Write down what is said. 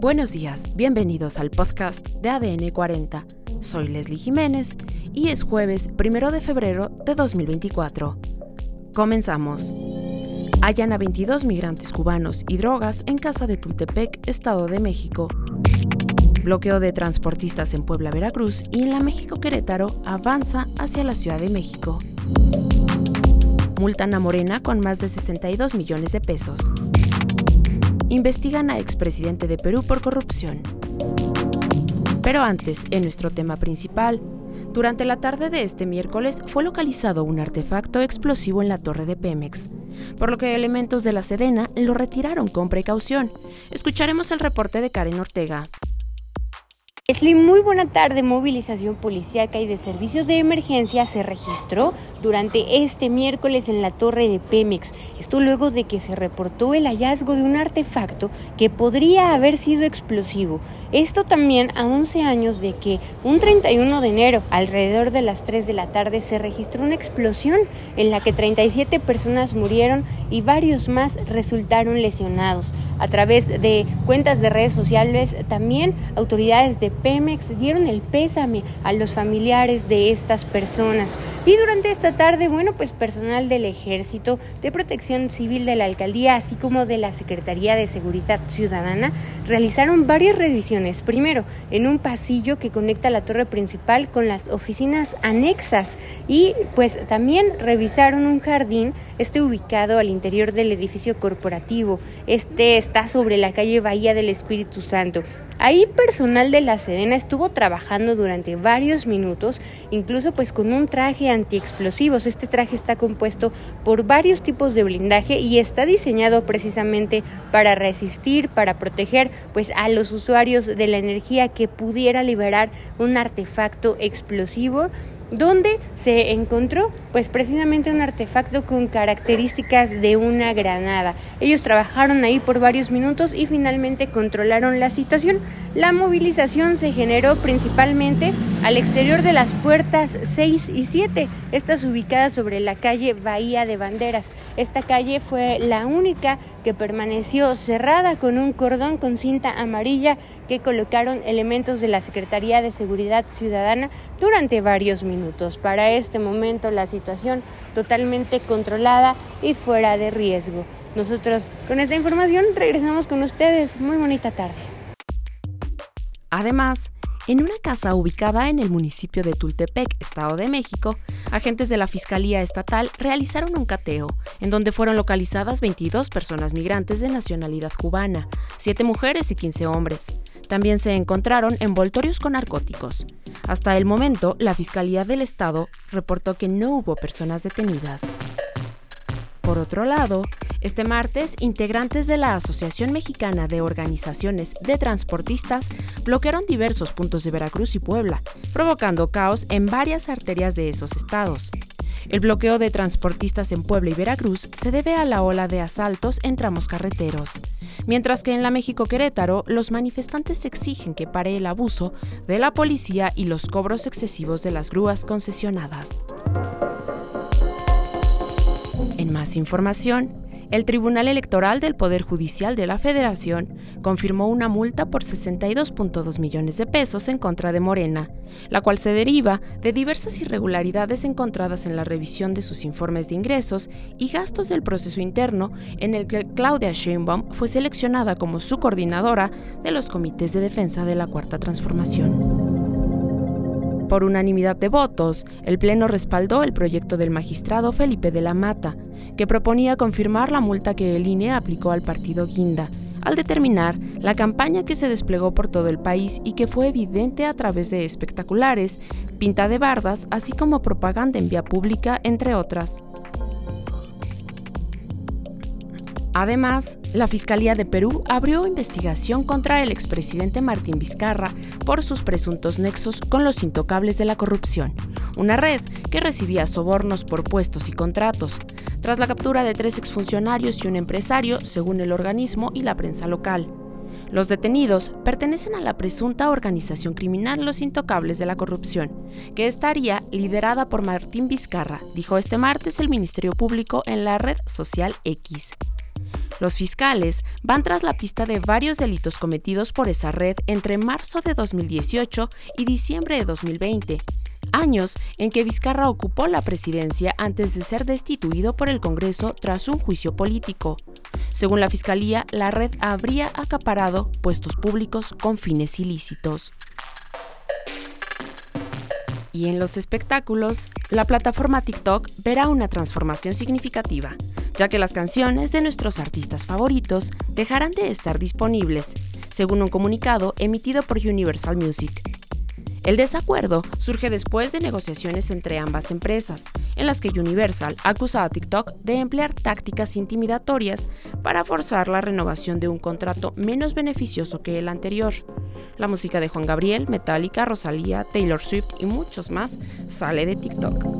Buenos días, bienvenidos al podcast de ADN 40. Soy Leslie Jiménez y es jueves 1 de febrero de 2024. Comenzamos. Hallan a 22 migrantes cubanos y drogas en casa de Tultepec, Estado de México. Bloqueo de transportistas en Puebla, Veracruz y en la México Querétaro avanza hacia la Ciudad de México. Multan a Morena con más de 62 millones de pesos investigan a expresidente de Perú por corrupción. Pero antes, en nuestro tema principal, durante la tarde de este miércoles fue localizado un artefacto explosivo en la torre de Pemex, por lo que elementos de la Sedena lo retiraron con precaución. Escucharemos el reporte de Karen Ortega. Leslie, muy buena tarde. Movilización policíaca y de servicios de emergencia se registró durante este miércoles en la torre de Pemex. Esto luego de que se reportó el hallazgo de un artefacto que podría haber sido explosivo. Esto también a 11 años de que un 31 de enero, alrededor de las 3 de la tarde, se registró una explosión en la que 37 personas murieron y varios más resultaron lesionados. A través de cuentas de redes sociales, también autoridades de Pemex dieron el pésame a los familiares de estas personas. Y durante esta tarde, bueno, pues personal del Ejército, de Protección Civil de la Alcaldía, así como de la Secretaría de Seguridad Ciudadana, realizaron varias revisiones. Primero, en un pasillo que conecta la torre principal con las oficinas anexas y pues también revisaron un jardín, este ubicado al interior del edificio corporativo. Este está sobre la calle Bahía del Espíritu Santo. Ahí personal de la Sedena estuvo trabajando durante varios minutos, incluso pues con un traje antiexplosivos. Este traje está compuesto por varios tipos de blindaje y está diseñado precisamente para resistir, para proteger pues a los usuarios de la energía que pudiera liberar un artefacto explosivo donde se encontró pues precisamente un artefacto con características de una granada. Ellos trabajaron ahí por varios minutos y finalmente controlaron la situación. La movilización se generó principalmente al exterior de las puertas 6 y 7, estas ubicadas sobre la calle Bahía de Banderas. Esta calle fue la única que permaneció cerrada con un cordón con cinta amarilla que colocaron elementos de la Secretaría de Seguridad Ciudadana durante varios minutos. Para este momento la situación totalmente controlada y fuera de riesgo. Nosotros con esta información regresamos con ustedes. Muy bonita tarde. Además, en una casa ubicada en el municipio de Tultepec, Estado de México, agentes de la Fiscalía Estatal realizaron un cateo, en donde fueron localizadas 22 personas migrantes de nacionalidad cubana, 7 mujeres y 15 hombres. También se encontraron envoltorios con narcóticos. Hasta el momento, la Fiscalía del Estado reportó que no hubo personas detenidas. Por otro lado, este martes, integrantes de la Asociación Mexicana de Organizaciones de Transportistas bloquearon diversos puntos de Veracruz y Puebla, provocando caos en varias arterias de esos estados. El bloqueo de transportistas en Puebla y Veracruz se debe a la ola de asaltos en tramos carreteros mientras que en la México Querétaro los manifestantes exigen que pare el abuso de la policía y los cobros excesivos de las grúas concesionadas. En más información, el Tribunal Electoral del Poder Judicial de la Federación confirmó una multa por 62.2 millones de pesos en contra de Morena, la cual se deriva de diversas irregularidades encontradas en la revisión de sus informes de ingresos y gastos del proceso interno en el que Claudia Sheinbaum fue seleccionada como su coordinadora de los comités de defensa de la Cuarta Transformación. Por unanimidad de votos, el Pleno respaldó el proyecto del magistrado Felipe de la Mata, que proponía confirmar la multa que el INE aplicó al partido Guinda, al determinar la campaña que se desplegó por todo el país y que fue evidente a través de espectaculares, pinta de bardas, así como propaganda en vía pública, entre otras. Además, la Fiscalía de Perú abrió investigación contra el expresidente Martín Vizcarra por sus presuntos nexos con los intocables de la corrupción, una red que recibía sobornos por puestos y contratos, tras la captura de tres exfuncionarios y un empresario, según el organismo y la prensa local. Los detenidos pertenecen a la presunta organización criminal Los Intocables de la Corrupción, que estaría liderada por Martín Vizcarra, dijo este martes el Ministerio Público en la red social X. Los fiscales van tras la pista de varios delitos cometidos por esa red entre marzo de 2018 y diciembre de 2020, años en que Vizcarra ocupó la presidencia antes de ser destituido por el Congreso tras un juicio político. Según la Fiscalía, la red habría acaparado puestos públicos con fines ilícitos. Y en los espectáculos, la plataforma TikTok verá una transformación significativa, ya que las canciones de nuestros artistas favoritos dejarán de estar disponibles, según un comunicado emitido por Universal Music. El desacuerdo surge después de negociaciones entre ambas empresas, en las que Universal acusa a TikTok de emplear tácticas intimidatorias para forzar la renovación de un contrato menos beneficioso que el anterior. La música de Juan Gabriel, Metallica, Rosalía, Taylor Swift y muchos más sale de TikTok.